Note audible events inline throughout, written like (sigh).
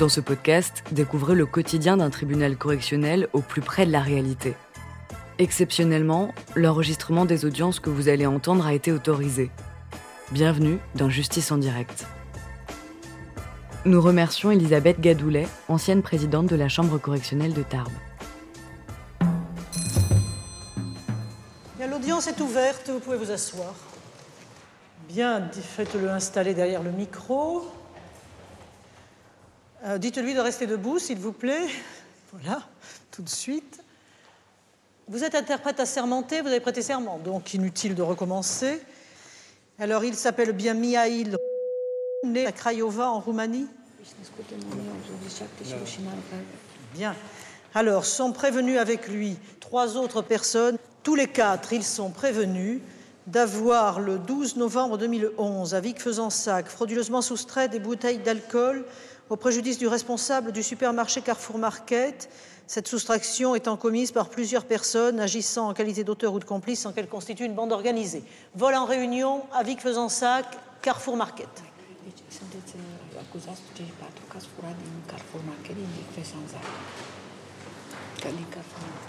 Dans ce podcast, découvrez le quotidien d'un tribunal correctionnel au plus près de la réalité. Exceptionnellement, l'enregistrement des audiences que vous allez entendre a été autorisé. Bienvenue dans Justice en direct. Nous remercions Elisabeth Gadoulet, ancienne présidente de la Chambre correctionnelle de Tarbes. L'audience est ouverte, vous pouvez vous asseoir. Bien, faites-le installer derrière le micro. Euh, dites-lui de rester debout, s'il vous plaît. (laughs) Voilà, tout de suite. Vous êtes interprète assermenté, vous avez prêté serment, donc inutile de recommencer. Alors, il s'appelle bien Mihail, né à Craiova, en Roumanie Bien. Alors, sont prévenus avec lui trois autres personnes. Tous les quatre, ils sont prévenus d'avoir le 12 novembre 2011 à Vic-Fezensac frauduleusement soustrait des bouteilles d'alcool au préjudice du responsable du supermarché Carrefour Market, cette soustraction étant commise par plusieurs personnes agissant en qualité d'auteur ou de complice sans qu'elle constitue une bande organisée. Vol en réunion à Vic-Fezensac, Carrefour Market.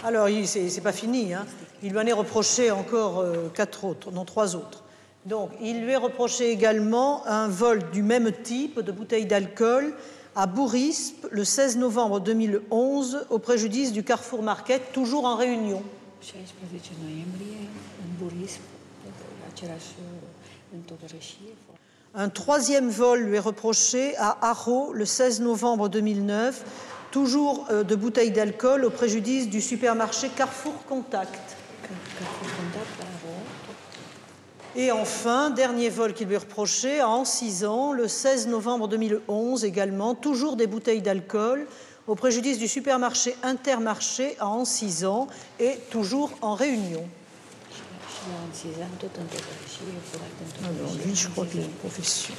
Alors, c'est pas fini. Hein. Il lui en est reproché encore euh, quatre autres, non trois autres. Donc, il lui est reproché également un vol du même type de bouteille d'alcool à Bourispe le 16 novembre 2011 au préjudice du Carrefour Market, toujours en réunion. Un troisième vol lui est reproché à Haro le 16 novembre 2009, toujours euh, de bouteilles d'alcool au préjudice du supermarché Carrefour Contact. Et enfin, dernier vol qui lui est reproché, à ans, le 16 novembre 2011 également, toujours des bouteilles d'alcool, au préjudice du supermarché Intermarché à ans et toujours en réunion. lui, je crois qu'il a une profession.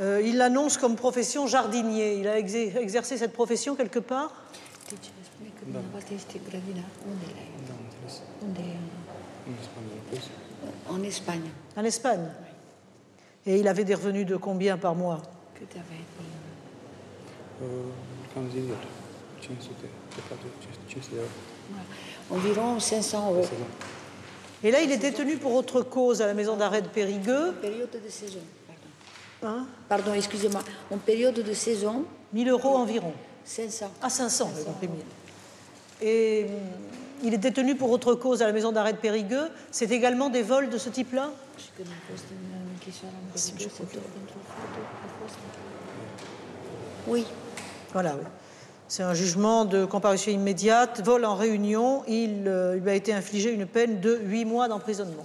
Euh, il l'annonce comme profession jardinier. Il a exercé cette profession quelque part? En Espagne. En Espagne Et il avait des revenus de combien par mois? Environ 500 euros. Et là, il est détenu pour autre cause à la maison d'arrêt de Périgueux. En période de saison, pardon. Hein? Pardon, excusez-moi. En période de saison. 1000 euros environ. 500. Ah, 500, 500 Et il est détenu pour autre cause à la maison d'arrêt de Périgueux. C'est également des vols de ce type-là? Oui. Voilà, oui. C'est un jugement de comparution immédiate, vol en réunion. Il, euh, il a été infligé une peine de 8 mois d'emprisonnement.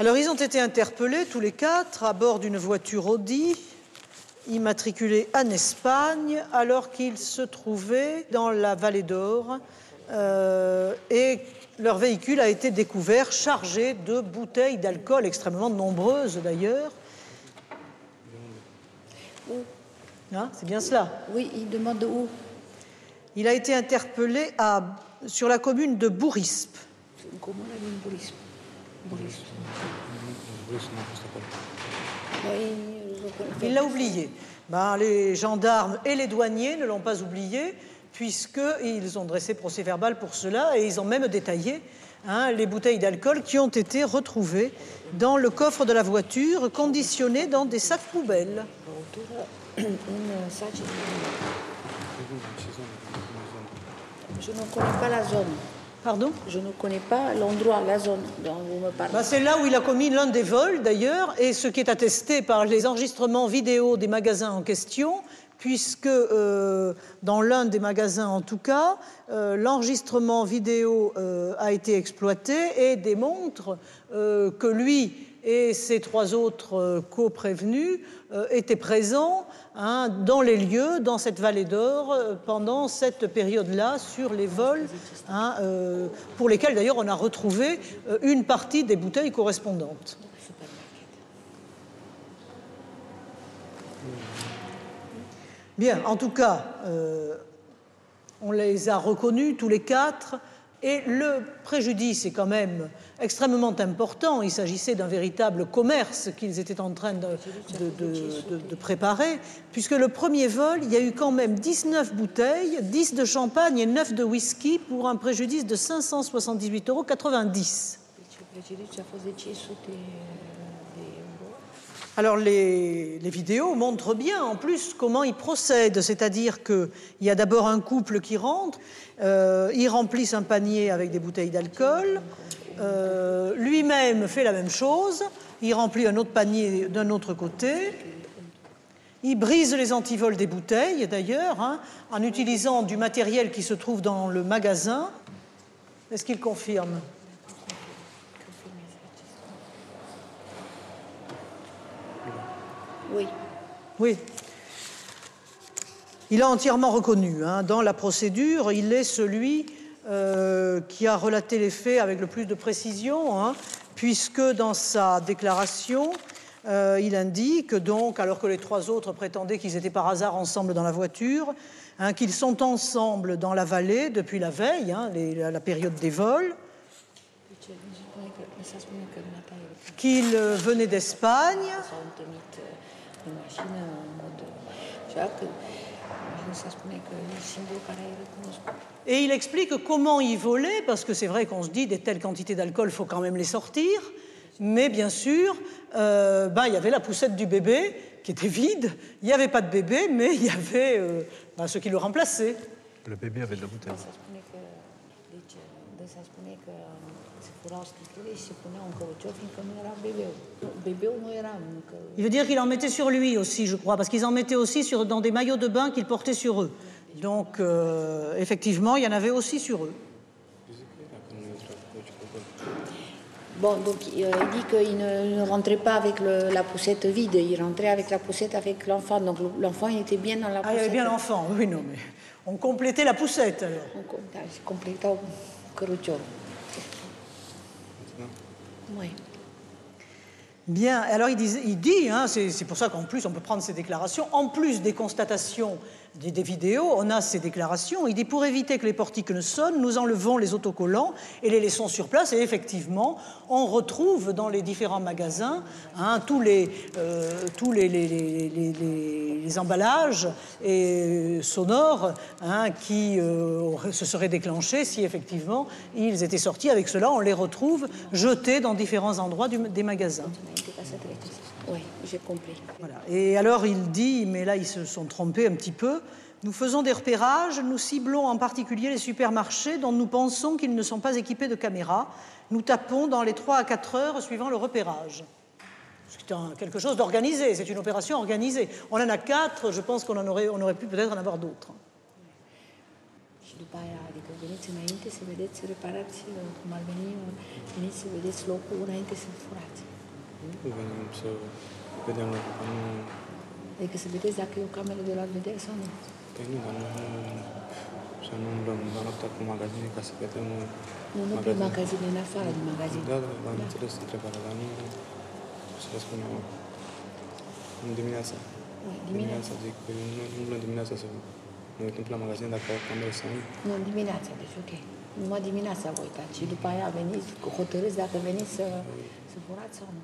Alors, ils ont été interpellés tous les quatre à bord d'une voiture Audi immatriculée en Espagne alors qu'ils se trouvaient dans la vallée d'Or euh, et leur véhicule a été découvert chargé de bouteilles d'alcool extrêmement nombreuses d'ailleurs. Où hein, C'est bien cela. Oui, il demande où? Il a été interpellé à, sur la commune de Bourispe. Comment la Bourispe Il l'a oublié. Ben, les gendarmes et les douaniers ne l'ont pas oublié puisqu'ils ont dressé procès verbal pour cela et ils ont même détaillé hein, les bouteilles d'alcool qui ont été retrouvées dans le coffre de la voiture, conditionnées dans des sacs poubelles. Je ne connais pas la zone. Pardon Je ne connais pas l'endroit, la zone dont vous me parlez. Ben, c'est là où il a commis l'un des vols, d'ailleurs, et ce qui est attesté par les enregistrements vidéo des magasins en question, puisque euh, dans l'un des magasins en tout cas, euh, l'enregistrement vidéo euh, a été exploité et démontre que lui et ses trois autres co-prévenus étaient présents hein, dans les lieux, dans cette vallée d'or, pendant cette période-là, sur les vols, hein, pour lesquels d'ailleurs on a retrouvé une partie des bouteilles correspondantes. Bien, en tout cas, euh, on les a reconnus tous les quatre Et le préjudice est quand même extrêmement important. Il s'agissait d'un véritable commerce qu'ils étaient en train de, de, préparer, puisque le premier vol, il y a eu quand même 19 bouteilles, 10 de champagne et 9 de whisky pour un préjudice de 578,90 euros. Alors les, vidéos montrent bien en plus comment ils procèdent, c'est-à-dire qu'il y a d'abord un couple qui rentre, euh, ils remplissent un panier avec des bouteilles d'alcool, euh, lui-même fait la même chose, il remplit un autre panier d'un autre côté, il brise les antivols des bouteilles d'ailleurs, hein, en utilisant du matériel qui se trouve dans le magasin. Est-ce qu'il confirme? Oui. Oui. Il a entièrement reconnu. Hein, dans la procédure, il est celui euh, qui a relaté les faits avec le plus de précision, hein, puisque dans sa déclaration, euh, il indique donc, alors que les trois autres prétendaient qu'ils étaient par hasard ensemble dans la voiture, hein, qu'ils sont ensemble dans la vallée depuis la veille, les, la, la période des vols, qu'ils euh, venaient d'Espagne. Et il explique comment il volait, parce que c'est vrai qu'on se dit des telles quantités d'alcool, il faut quand même les sortir. Mais bien sûr, euh, ben, il y avait la poussette du bébé qui était vide. Il n'y avait pas de bébé, mais il y avait euh, ben, ce qui le remplaçait. Le bébé avait de la bouteille. Il veut dire qu'il en mettait sur lui aussi, je crois, parce qu'ils en mettaient aussi sur, dans des maillots de bain qu'ils portaient sur eux. Donc, euh, effectivement, il y en avait aussi sur eux. Bon, donc euh, il dit qu'il ne, ne, rentrait pas avec le, la poussette vide, il rentrait avec la poussette avec l'enfant. Donc l'enfant, il était bien dans la poussette. Ah, il y avait bien l'enfant, oui, non, mais on complétait la poussette alors. On complétait Oui. Bien, alors il dit, il dit hein, c'est pour ça qu'en plus on peut prendre ces déclarations, en plus des constatations des, des, vidéos, on a ces déclarations. Il dit pour éviter que les portiques ne sonnent, nous enlevons les autocollants et les laissons sur place. Et effectivement, on retrouve dans les différents magasins hein, tous, les, euh, tous les, emballages et sonores hein, qui euh, se seraient déclenchés si effectivement ils étaient sortis. Avec cela, on les retrouve jetés dans différents endroits des magasins. Oui, j'ai compris. Voilà. Et alors il dit, mais là ils se sont trompés un petit peu, nous faisons des repérages, nous ciblons en particulier les supermarchés dont nous pensons qu'ils ne sont pas équipés de caméras. Nous tapons dans les 3 à 4 heures suivant le repérage. C'est quelque chose d'organisé, c'est une opération organisée. On en a 4, je pense qu'on aurait, on aurait pu peut-être en avoir d'autres. după aia, adică veniți înainte să vedeți, reparați cum ar veni, veniți să vedeți locul înainte să furați. Venim să vedem lucrul, nu... Adică să vedeți dacă e o cameră de la vedere sau nu. Păi nu, dar nu, să nu umblăm la noaptea cu magazine ca să vedem Nu, nu prin magazine, în afară din magazine. Da, da, da, am înțeles întrebarea, dar nu să vă spun eu. În dimineața. Dimineața, zic, că nu umblăm dimineața să ne uităm la magazine dacă au camere sau nu. Nu, dimineața, deci ok. Numai dimineața vă uitați și după aia veniți, hotărâți dacă veniți să, să furați sau nu.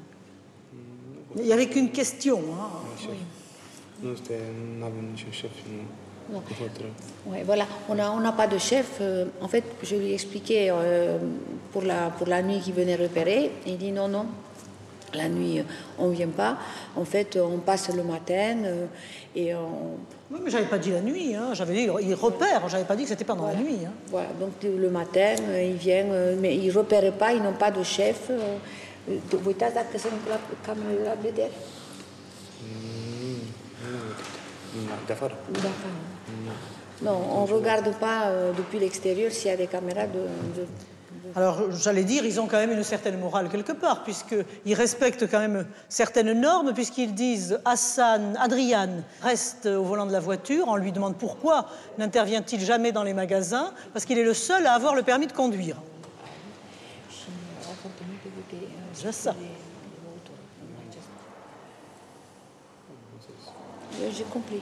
Il n'y avait qu'une question. Hein. Oui. Niciun șef. Nu. Non. Ouais, voilà, on n'a on a pas de chef. Euh, en fait, je lui ai expliqué euh, pour, la, pour la nuit qu'il venait repérer. Il dit non, non, la nuit, euh, on ne vient pas. En fait, on passe le matin euh, et on. Oui, mais j'avais pas dit la nuit, hein. j'avais dit il repère, j'avais pas dit que c'était pendant voilà. la nuit. Hein. Voilà, donc le matin, euh, ils viennent, mais ils ne repèrent pas, ils n'ont pas de chef. Vă uitați dacă sunt la camerele la vedere? De afară? De afară. Non, on ne regarde pas euh, depuis l'extérieur s'il y a des caméras de, de alors, j'allais dire, ils ont quand même une certaine morale quelque part, puisqu'ils respectent quand même certaines normes, puisqu'ils disent Hassan, Adrian reste au volant de la voiture. On lui demande pourquoi n'intervient-il jamais dans les magasins, parce qu'il est le seul à avoir le permis de conduire. Ça. J'ai compris.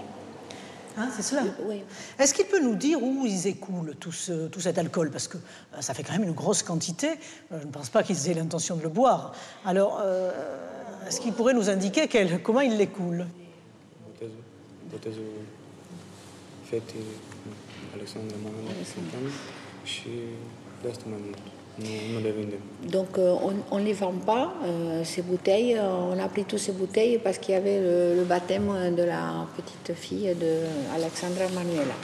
Hein, c'est cela Oui. Est-ce qu'il peut nous dire où ils écoulent tout, ce- tout cet alcool? Parce que euh, ça fait quand même une grosse quantité. Euh, Je ne pense pas qu'ils aient l'intention de le boire. Alors, euh, est-ce qu'il pourrait nous indiquer quel- comment ils l'écoulent? Botezul, Donc euh, on ne les vend pas, euh, ces bouteilles. Euh, On a pris toutes ces bouteilles parce qu'il y avait le, le baptême de la petite fille de Alexandra Manuela.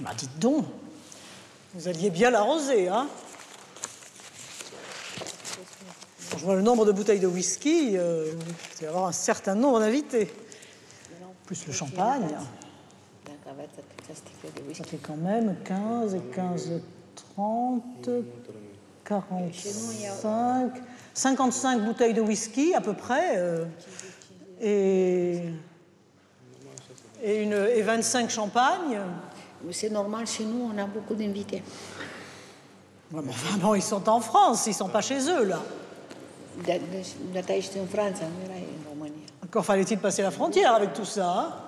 Bah, dites donc, vous alliez bien l'arroser, hein Quand je vois le nombre de bouteilles de whisky, euh, il va y avoir un certain nombre d'invités. Plus le champagne, ça fait quand même 15 et 15, 30, 45, 55 bouteilles de whisky à peu près, euh, et, et, une, et 25 champagnes. C'est normal, chez nous, on a beaucoup d'invités. Ouais, mais enfin, bon, ils sont en France, ils ne sont pas chez eux, là. Data în România. Encore fallait-il passer la frontière avec tout ça. hein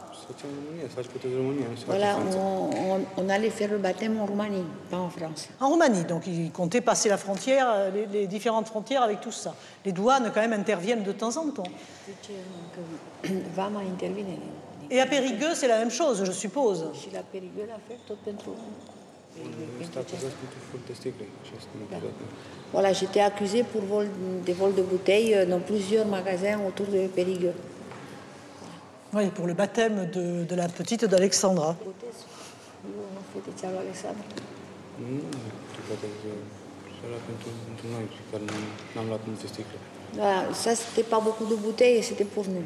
Voilà, on, on- on allait faire le baptême en Roumanie, pas en France. En Roumanie, donc ils comptaient passer la frontière, euh, les, les différentes frontières avec tout ça. Les douanes, quand même, interviennent de temps en temps. (coughs) Et à Périgueux, c'est la même chose, je suppose. Voilà, j'étais accusée pour vol, de vol de bouteilles euh, dans plusieurs magasins autour de Périgueux. Oui, pour le baptême de, de la petite d'Alexandra. Voilà, ça c'était pas beaucoup de bouteilles, c'était pour nous.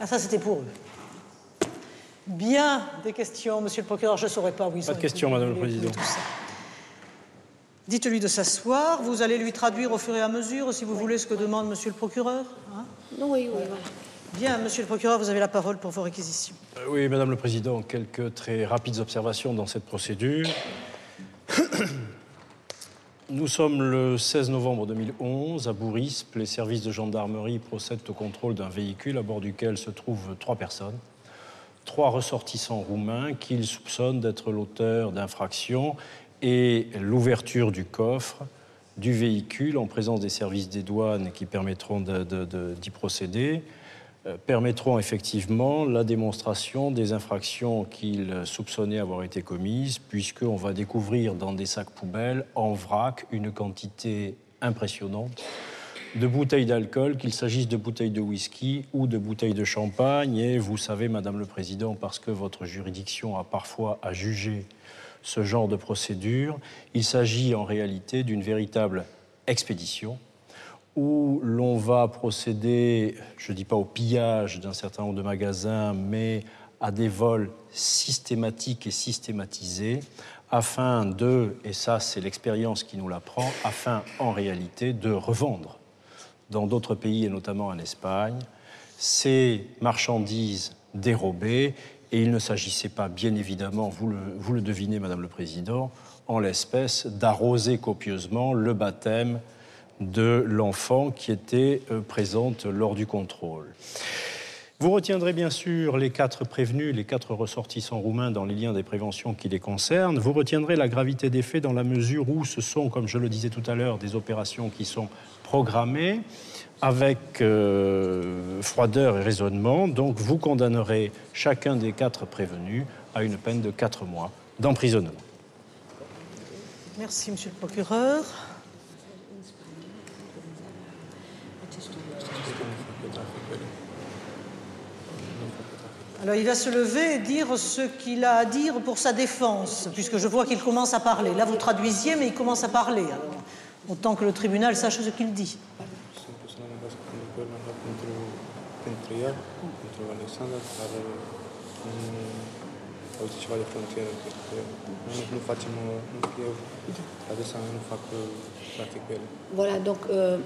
Ah, ça, c'était pour eux. Bien, des questions, monsieur le procureur, je ne saurais pas où ils Pas de questions, Madame le Président. Dites-lui de s'asseoir. Vous allez lui traduire au fur et à mesure, si vous voulez, ce que demande monsieur le procureur. hein? Oui, oui, voilà. Bien, monsieur le procureur, vous avez la parole pour vos réquisitions. Euh, Oui, Madame le Président, quelques très rapides observations dans cette procédure. (coughs) Nous sommes le 16 novembre 2011 à Bourispe. Les services de gendarmerie procèdent au contrôle d'un véhicule à bord duquel se trouvent trois personnes, trois ressortissants roumains qu'ils soupçonnent d'être l'auteur d'infractions et l'ouverture du coffre du véhicule en présence des services des douanes qui permettront d'y procéder permettront effectivement la démonstration des infractions qu'ils soupçonnaient avoir été commises, puisqu'on va découvrir dans des sacs poubelles, en vrac, une quantité impressionnante de bouteilles d'alcool, qu'il s'agisse de bouteilles de whisky ou de bouteilles de champagne. Et vous savez, Madame le Président, parce que votre juridiction a parfois à juger ce genre de procédure, il s'agit en réalité d'une véritable expédition où l'on va procéder, je ne dis pas au pillage d'un certain nombre de magasins, mais à des vols systématiques et systématisés, afin de, et ça c'est l'expérience qui nous l'apprend, afin en réalité de revendre dans d'autres pays et notamment en Espagne ces marchandises dérobées. Et il ne s'agissait pas, bien évidemment, vous le, vous le devinez, Madame le Président, en l'espèce, d'arroser copieusement le baptême de l'enfant qui était euh, présente lors du contrôle. Vous retiendrez bien sûr les quatre prévenus, les quatre ressortissants roumains dans les liens des préventions qui les concernent. Vous retiendrez la gravité des faits dans la mesure où ce sont, comme je le disais tout à l'heure, des opérations qui sont programmées avec euh, froideur et raisonnement. Donc vous condamnerez chacun des quatre prévenus à une peine de quatre mois d'emprisonnement. Merci, monsieur le procureur. Alors, il va se lever et dire ce qu'il a à dire pour sa défense, puisque je vois qu'il commence à parler. Là, vous traduisiez, mais il commence à parler. Autant que le tribunal sache ce qu'il dit. De frontieră, că nu, nu facem, nu, eu adesea nu fac practic ele. Voilà, donc euh,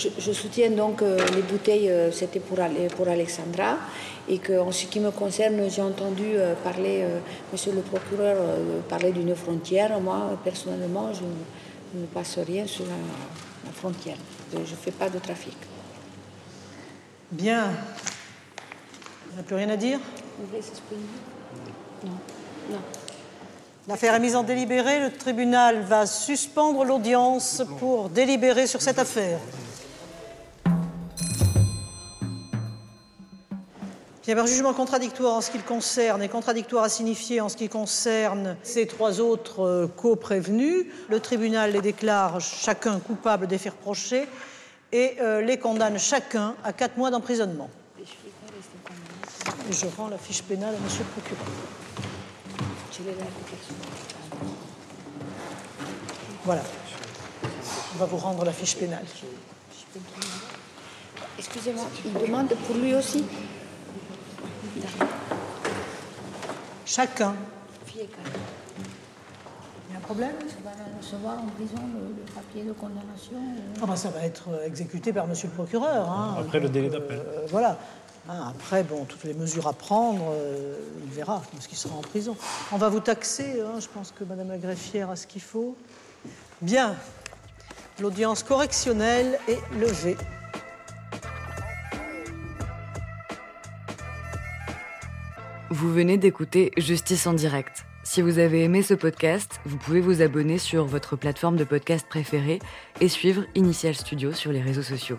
je, je soutiens donc euh, les bouteilles, euh, c'était pour, pour Alexandra, et que en ce qui me concerne, j'ai entendu parler, euh, Monsieur le procureur, euh, parler d'une frontière. Moi, personnellement, je, ne- je ne passe rien sur la, la frontière. Je ne fais pas de trafic. Bien. On n'a plus rien à dire? Vous voulez s'exprimer Non. L'affaire est mise en délibéré. Le tribunal va suspendre l'audience pour délibérer sur cette affaire. Il y avait un jugement contradictoire en ce qui le concerne et contradictoire à signifier en ce qui concerne ces trois autres euh, co-prévenus. Le tribunal les déclare chacun coupable des faits reprochés et euh, les condamne chacun à quatre mois d'emprisonnement. Et je rends la fiche pénale à monsieur le procureur. Voilà. On va vous rendre la fiche pénale. Excusez-moi, il demande pour lui aussi Chacun. Il y a un problème? On va recevoir en prison le, le papier de condamnation. euh. Ah ben, Ça va être euh, exécuté par monsieur le procureur. hein. Après le délai d'appel. Euh, voilà. Hein, après, bon, toutes les mesures à prendre, euh, il verra, parce qu'il sera en prison. On va vous taxer, hein, je pense que madame la greffière a ce qu'il faut. Bien. L'audience correctionnelle est levée. Vous venez d'écouter Justice en direct. Si vous avez aimé ce podcast, vous pouvez vous abonner sur votre plateforme de podcast préférée et suivre Initial Studio sur les réseaux sociaux.